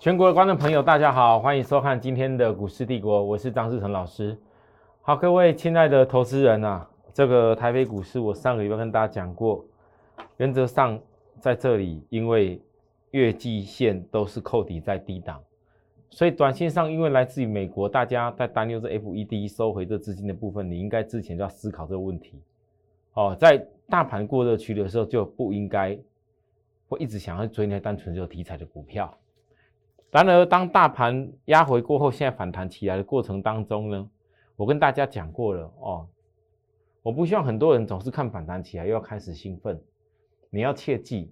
全国的观众朋友，大家好，欢迎收看今天的股市帝国，我是张志成老师。好，各位亲爱的投资人啊，这个台北股市，我上个礼拜跟大家讲过，原则上在这里，因为月季线都是扣底在低档，所以短线上因为来自于美国，大家在担忧这 FED 收回这资金的部分，你应该之前就要思考这个问题。哦，在大盘过热区的时候，就不应该会一直想要追那单纯就题材的股票。然而，当大盘压回过后，现在反弹起来的过程当中呢，我跟大家讲过了哦，我不希望很多人总是看反弹起来又要开始兴奋，你要切记，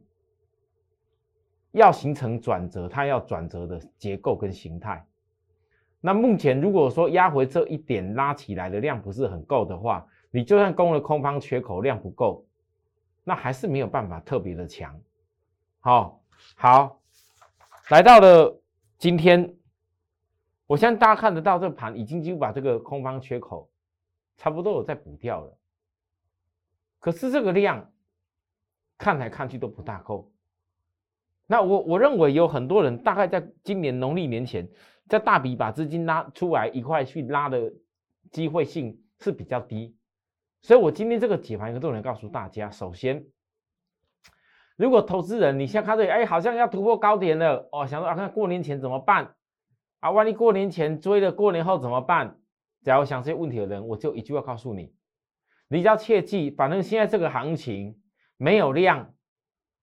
要形成转折，它要转折的结构跟形态。那目前如果说压回这一点拉起来的量不是很够的话，你就算攻了空方缺口量不够，那还是没有办法特别的强。好，好，来到了。今天，我相信大家看得到，这盘已经就把这个空方缺口差不多有在补掉了。可是这个量看来看去都不大够。那我我认为有很多人大概在今年农历年前，在大笔把资金拉出来一块去拉的机会性是比较低。所以我今天这个解盘一个重点告诉大家，首先。如果投资人你现在看这里，哎，好像要突破高点了哦，想说啊，看过年前怎么办啊？万一过年前追了，过年后怎么办？假如想这些问题的人，我就一句话告诉你：，你要切记，反正现在这个行情没有量，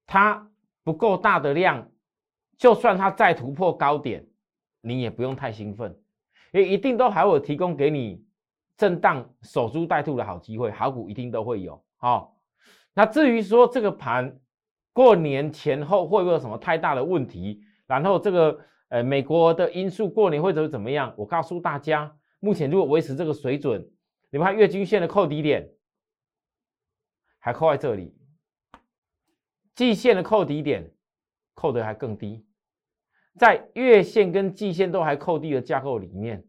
它不够大的量，就算它再突破高点，你也不用太兴奋，因为一定都还会提供给你震荡守株待兔的好机会，好股一定都会有。好，那至于说这个盘。过年前后会不会有什么太大的问题？然后这个呃美国的因素过年会怎么怎么样？我告诉大家，目前如果维持这个水准，你们看月均线的扣底点还扣在这里，季线的扣底点扣的还更低，在月线跟季线都还扣低的架构里面，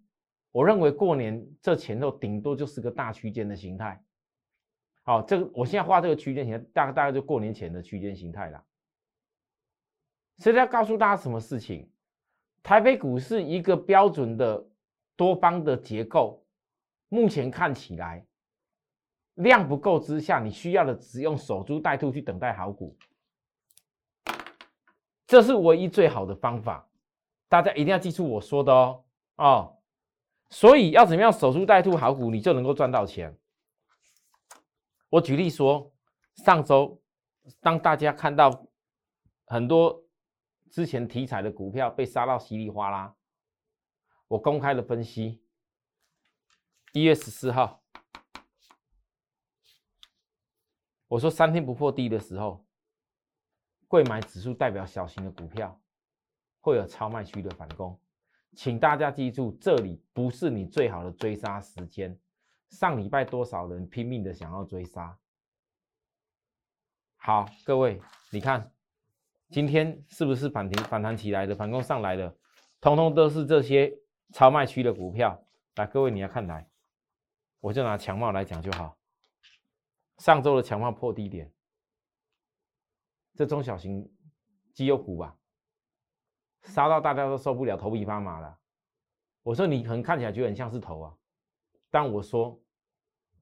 我认为过年这前后顶多就是个大区间的形态。好，这个我现在画这个区间形，大概大概就过年前的区间形态了。所以要告诉大家什么事情？台北股市一个标准的多方的结构，目前看起来量不够之下，你需要的只用守株待兔去等待好股，这是唯一最好的方法。大家一定要记住我说的哦哦。所以要怎么样守株待兔好股，你就能够赚到钱。我举例说，上周当大家看到很多之前题材的股票被杀到稀里哗啦，我公开的分析，一月十四号，我说三天不破低的时候，贵买指数代表小型的股票会有超卖区的反攻，请大家记住，这里不是你最好的追杀时间。上礼拜多少人拼命的想要追杀？好，各位，你看今天是不是反弹反弹起来的，反攻上来的，通通都是这些超卖区的股票。来，各位你要看来，我就拿强茂来讲就好。上周的强茂破低点，这中小型绩优股吧，杀到大家都受不了，头皮发麻了。我说你可能看起来觉得很像是头啊，但我说。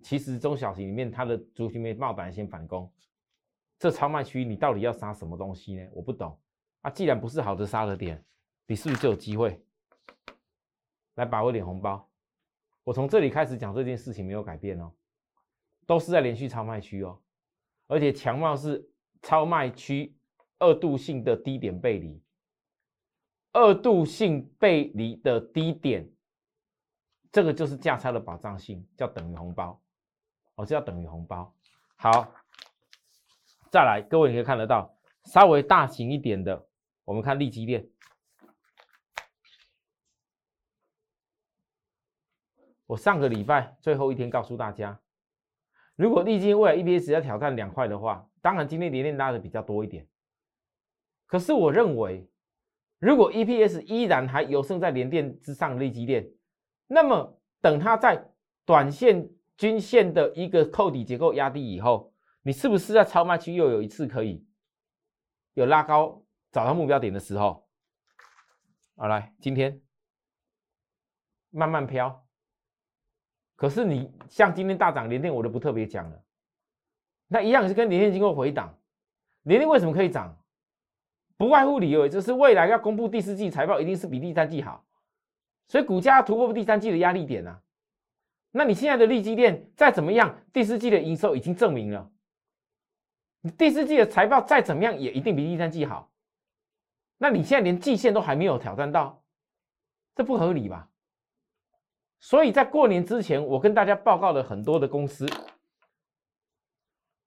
其实中小型里面，它的族群面冒胆先反攻，这超卖区你到底要杀什么东西呢？我不懂啊！既然不是好的杀的点，你是不是就有机会来把握点红包？我从这里开始讲这件事情没有改变哦，都是在连续超卖区哦，而且强貌是超卖区二度性的低点背离，二度性背离的低点，这个就是价差的保障性，叫等于红包。哦，这要等于红包。好，再来，各位你可以看得到，稍微大型一点的，我们看利基链。我上个礼拜最后一天告诉大家，如果利基未来 EPS 要挑战两块的话，当然今天连链拉的比较多一点。可是我认为，如果 EPS 依然还有胜在连电之上利基链，那么等它在短线。均线的一个扣底结构压低以后，你是不是在超卖区又有一次可以有拉高找到目标点的时候？好来，今天慢慢飘。可是你像今天大涨连电，我都不特别讲了。那一样是跟连电经过回档，连电为什么可以涨？不外乎理由，就是未来要公布第四季财报，一定是比第三季好，所以股价突破第三季的压力点啊。那你现在的利基电再怎么样，第四季的营收已经证明了，你第四季的财报再怎么样，也一定比第三季好。那你现在连季线都还没有挑战到，这不合理吧？所以在过年之前，我跟大家报告了很多的公司，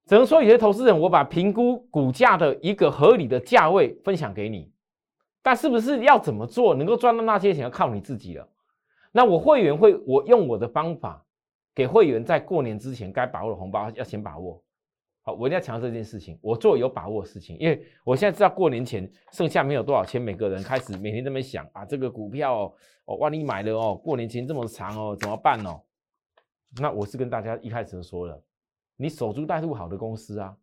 只能说有些投资人，我把评估股价的一个合理的价位分享给你，但是不是要怎么做能够赚到那些钱，要靠你自己了。那我会员会，我用我的方法给会员在过年之前该把握的红包要先把握。好，我一定要强调这件事情，我做有把握的事情，因为我现在知道过年前剩下没有多少钱，每个人开始每天这么想啊，这个股票哦，万一买了哦，过年前这么长哦，怎么办哦？那我是跟大家一开始就说了，你守株待兔好的公司啊，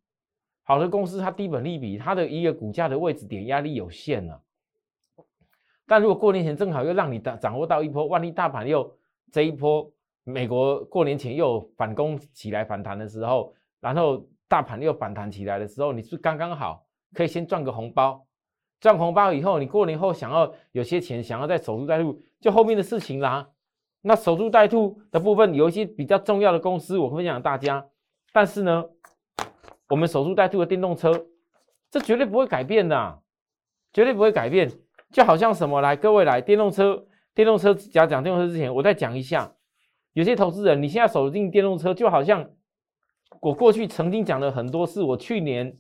好的公司它低本利比，它的一个股价的位置点压力有限啊。但如果过年前正好又让你掌掌握到一波，万一大盘又这一波美国过年前又反攻起来反弹的时候，然后大盘又反弹起来的时候，你是刚刚好可以先赚个红包，赚红包以后，你过年后想要有些钱想要再守株待兔，就后面的事情啦。那守株待兔的部分有一些比较重要的公司，我分享大家。但是呢，我们守株待兔的电动车，这绝对不会改变的，绝对不会改变。就好像什么来，各位来电动车，电动车讲讲电动车之前，我再讲一下，有些投资人你现在守定电动车，就好像我过去曾经讲了很多次，我去年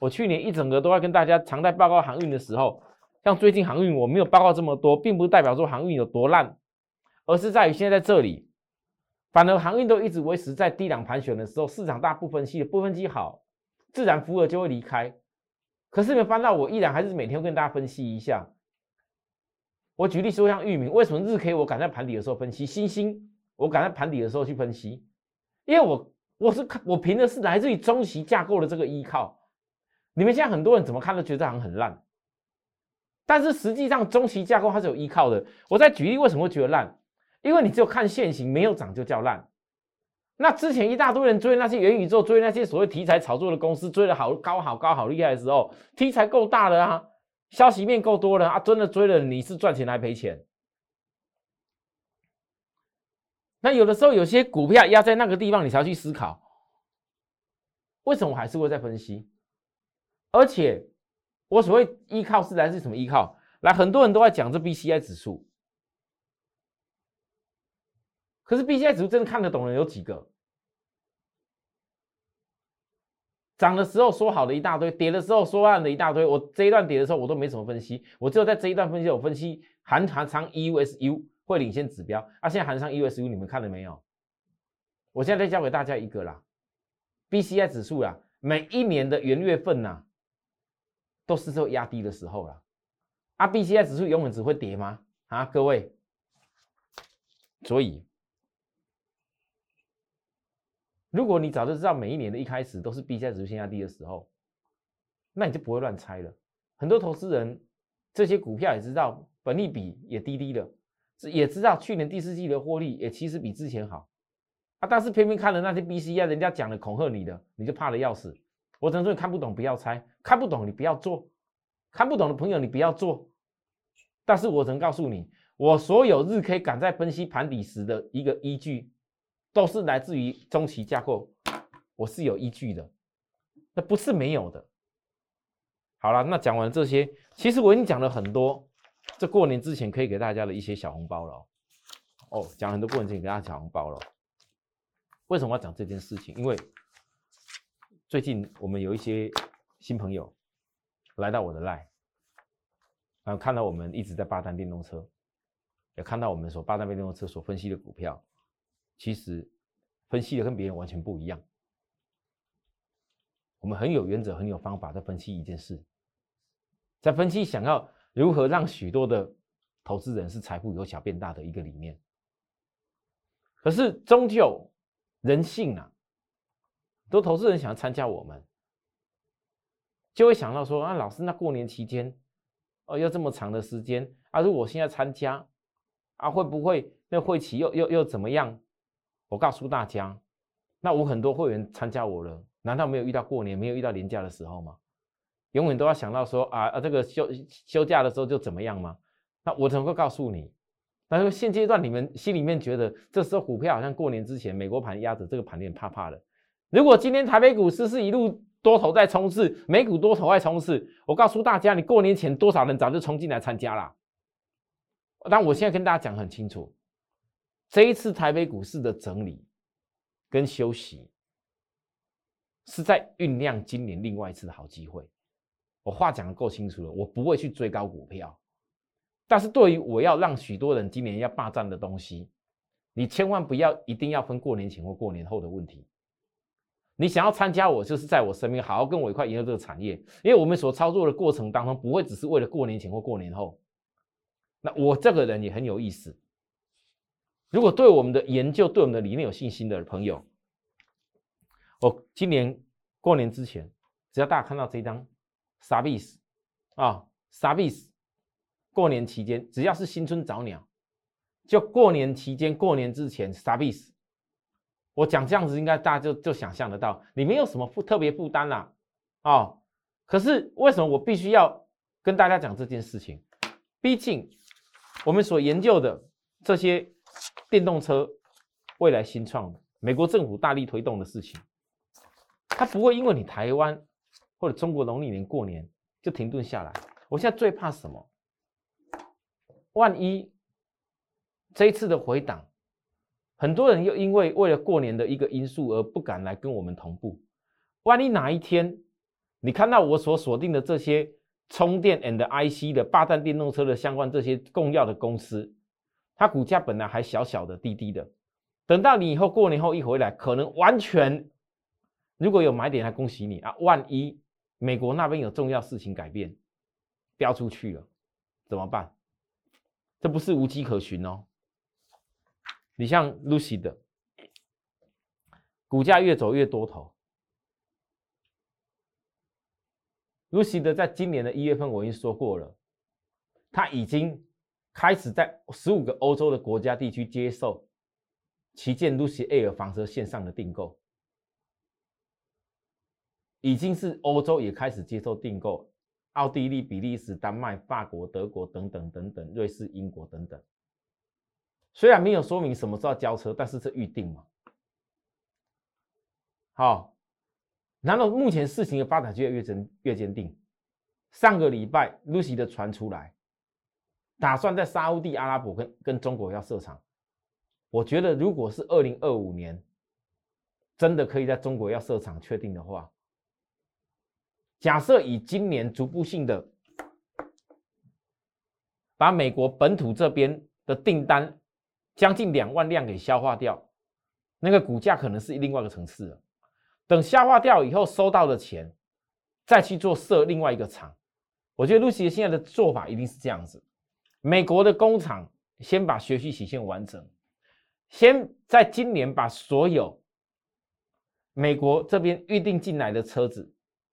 我去年一整个都要跟大家常态报告航运的时候，像最近航运我没有报告这么多，并不代表说航运有多烂，而是在于现在在这里，反而航运都一直维持在低档盘旋的时候，市场大部分期的部分期好，自然福尔就会离开。可是没有翻到，我依然还是每天跟大家分析一下。我举例说，像域名，为什么日 K 我敢在盘底的时候分析？星星我敢在盘底的时候去分析，因为我我是看我凭的是来自于中期架构的这个依靠。你们现在很多人怎么看都觉得这行很烂，但是实际上中期架构它是有依靠的。我在举例为什么会觉得烂？因为你只有看现行没有涨就叫烂。那之前一大堆人追那些元宇宙，追那些所谓题材炒作的公司，追的好高好高好厉害的时候，题材够大的啊。消息面够多了啊，真的追了你是赚钱还赔钱？那有的时候有些股票压在那个地方，你才去思考，为什么我还是会在分析？而且我所谓依靠是来自什么依靠？来，很多人都在讲这 B C I 指数，可是 B C I 指数真的看得懂的有几个？涨的时候说好的一大堆，跌的时候说烂的一大堆。我这一段跌的时候，我都没什么分析，我只有在这一段分析，我分析韩韩仓 EUSU 会领先指标。啊，现在韩仓 EUSU 你们看了没有？我现在再教给大家一个啦，BCI 指数啦，每一年的元月份呐，都是候压低的时候了。啊，BCI 指数永远只会跌吗？啊，各位，所以。如果你早就知道每一年的一开始都是 B 加指数先压低的时候，那你就不会乱猜了。很多投资人这些股票也知道，本利比也低低的，也知道去年第四季的获利也其实比之前好啊，但是偏偏看了那些 B C 啊，人家讲的恐吓你的，你就怕的要死。我只能说你看不懂不要猜，看不懂你不要做，看不懂的朋友你不要做。但是我只能告诉你，我所有日 K 赶在分析盘底时的一个依据。都是来自于中期架构，我是有依据的，那不是没有的。好了，那讲完这些，其实我已经讲了很多，这过年之前可以给大家的一些小红包了。哦，讲很多过年之前给大家小红包了。为什么要讲这件事情？因为最近我们有一些新朋友来到我的 line，然后看到我们一直在霸占电动车，也看到我们所霸占电动车所分析的股票。其实分析的跟别人完全不一样。我们很有原则、很有方法在分析一件事，在分析想要如何让许多的投资人是财富由小变大的一个理念。可是终究人性啊，都投资人想要参加我们，就会想到说啊，老师，那过年期间，哦，要这么长的时间啊？如果我现在参加啊，会不会那会期又又又怎么样？我告诉大家，那我很多会员参加我了，难道没有遇到过年、没有遇到年假的时候吗？永远都要想到说啊啊，这个休休假的时候就怎么样吗？那我能够告诉你，但是现阶段你们心里面觉得这时候股票好像过年之前美国盘压着，这个盘有点怕怕的。如果今天台北股市是一路多头在冲刺，美股多头在冲刺，我告诉大家，你过年前多少人早就冲进来参加了。但我现在跟大家讲很清楚。这一次台北股市的整理跟休息，是在酝酿今年另外一次的好机会。我话讲的够清楚了，我不会去追高股票，但是对于我要让许多人今年要霸占的东西，你千万不要一定要分过年前或过年后的问题。你想要参加我，就是在我身边好好跟我一块研究这个产业，因为我们所操作的过程当中，不会只是为了过年前或过年后。那我这个人也很有意思。如果对我们的研究、对我们的理念有信心的朋友，我今年过年之前，只要大家看到这张 s a b i s 啊 s a b i s 过年期间只要是新春早鸟，就过年期间、过年之前 s a b i s 我讲这样子，应该大家就就想象得到，你没有什么负特别负担啦，哦。可是为什么我必须要跟大家讲这件事情？毕竟我们所研究的这些。电动车未来新创的，美国政府大力推动的事情，它不会因为你台湾或者中国农历年过年就停顿下来。我现在最怕什么？万一这一次的回档，很多人又因为为了过年的一个因素而不敢来跟我们同步。万一哪一天你看到我所锁定的这些充电 and IC 的霸占电动车的相关这些重要的公司。它股价本来还小小的、低低的，等到你以后过年后一回来，可能完全如果有买点，还恭喜你啊！万一美国那边有重要事情改变，飙出去了，怎么办？这不是无迹可寻哦。你像 Lucy 的股价越走越多头，Lucy 的在今年的一月份我已经说过了，它已经。开始在十五个欧洲的国家地区接受旗舰 Lucy Air 房车线上的订购，已经是欧洲也开始接受订购，奥地利、比利时、丹麦、法国、德国等等等等，瑞士、英国等等。虽然没有说明什么时候交车，但是这预定嘛。好，然后目前事情的发展就越越坚越坚定。上个礼拜 Lucy 的传出来。打算在沙地阿拉伯跟跟中国要设厂，我觉得如果是二零二五年，真的可以在中国要设厂确定的话，假设以今年逐步性的把美国本土这边的订单将近两万辆给消化掉，那个股价可能是另外一个层次了。等消化掉以后收到的钱，再去做设另外一个厂，我觉得露西现在的做法一定是这样子。美国的工厂先把学习曲线完成，先在今年把所有美国这边预定进来的车子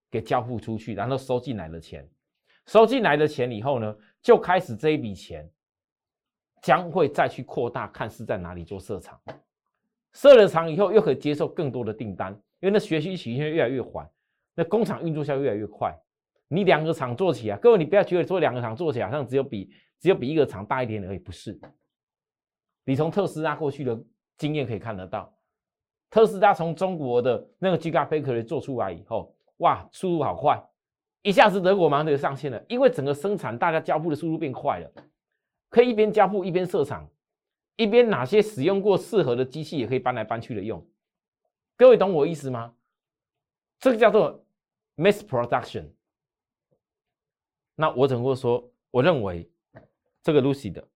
给交付出去，然后收进来的钱，收进来的钱以后呢，就开始这一笔钱将会再去扩大，看是在哪里做设厂，设了厂以后又可以接受更多的订单，因为那学习曲线越来越缓，那工厂运作效率越来越快。你两个厂做起来，各位你不要觉得做两个厂做起来好像只有比。只有比一个厂大一点而已，不是。你从特斯拉过去的经验可以看得到，特斯拉从中国的那个 Gigafactory 做出来以后，哇，速度好快，一下子德国马上就上线了，因为整个生产大家交付的速度变快了，可以一边交付一边设厂，一边哪些使用过适合的机器也可以搬来搬去的用。各位懂我意思吗？这个叫做 mass production。那我怎么说？我认为。这个 Lucy 的，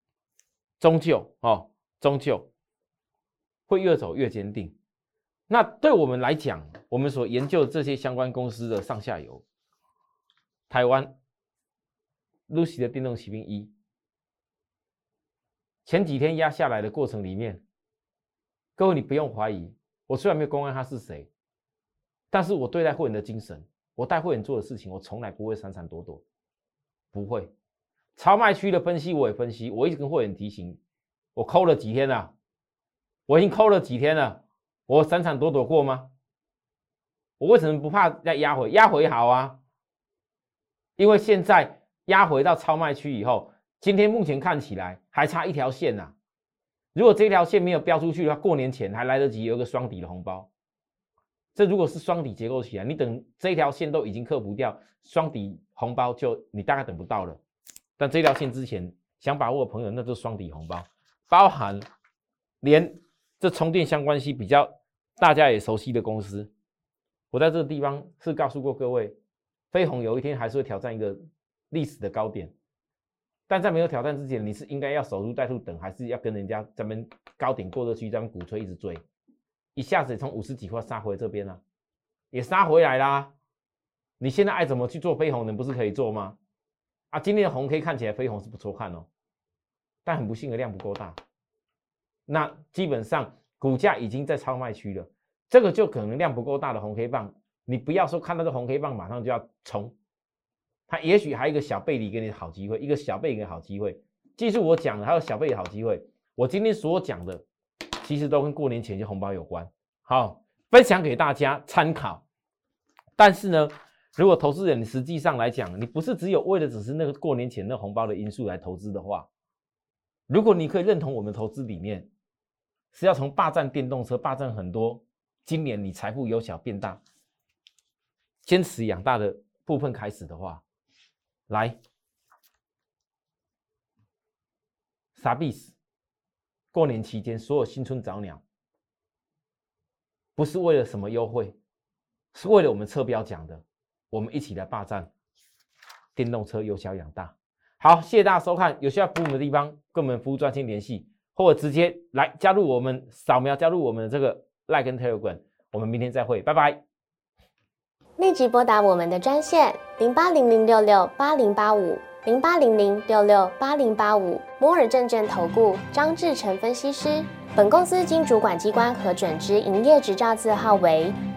终究哦，终究会越走越坚定。那对我们来讲，我们所研究这些相关公司的上下游，台湾 Lucy 的电动骑兵一，前几天压下来的过程里面，各位你不用怀疑，我虽然没有公开他是谁，但是我对待会员的精神，我带会员做的事情，我从来不会闪闪躲躲，不会。超卖区的分析我也分析，我一直跟会员提醒，我抠了几天了，我已经抠了几天了，我闪闪躲躲过吗？我为什么不怕再压回？压回好啊，因为现在压回到超卖区以后，今天目前看起来还差一条线呐。如果这条线没有标出去的话，过年前还来得及有个双底的红包。这如果是双底结构起来，你等这条线都已经克服掉，双底红包就你大概等不到了。但这条线之前想把握的朋友，那就是双底红包，包含连这充电相关系比较大家也熟悉的公司。我在这个地方是告诉过各位，飞鸿有一天还是会挑战一个历史的高点，但在没有挑战之前，你是应该要守株待兔等，还是要跟人家咱们高点过得去，咱们鼓吹一直追，一下子从五十几块杀回这边了，也杀回来啦。你现在爱怎么去做飞鸿，你不是可以做吗？啊，今天的红 K 看起来飞红是不错看哦，但很不幸的量不够大，那基本上股价已经在超卖区了。这个就可能量不够大的红 K 棒，你不要说看到这红 K 棒马上就要冲，它也许还有一个小背离给你好机会，一个小背离好机会。记住我讲的，还有小背离好机会。我今天所讲的，其实都跟过年前些红包有关，好分享给大家参考。但是呢，如果投资人实际上来讲，你不是只有为了只是那个过年前那红包的因素来投资的话，如果你可以认同我们投资理念，是要从霸占电动车，霸占很多。今年你财富由小变大，坚持养大的部分开始的话，来，傻逼？过年期间所有新春早鸟，不是为了什么优惠，是为了我们测标讲的，我们一起来霸占电动车由小养大。好，谢谢大家收看，有需要服务的地方跟我们服务专线联系，或者直接来加入我们，扫描加入我们的这个。赖跟 Telegram，我们明天再会，拜拜。立即拨打我们的专线零八零零六六八零八五零八零零六六八零八五摩尔证券投顾张志成分析师。本公司经主管机关核准之营业执照字号为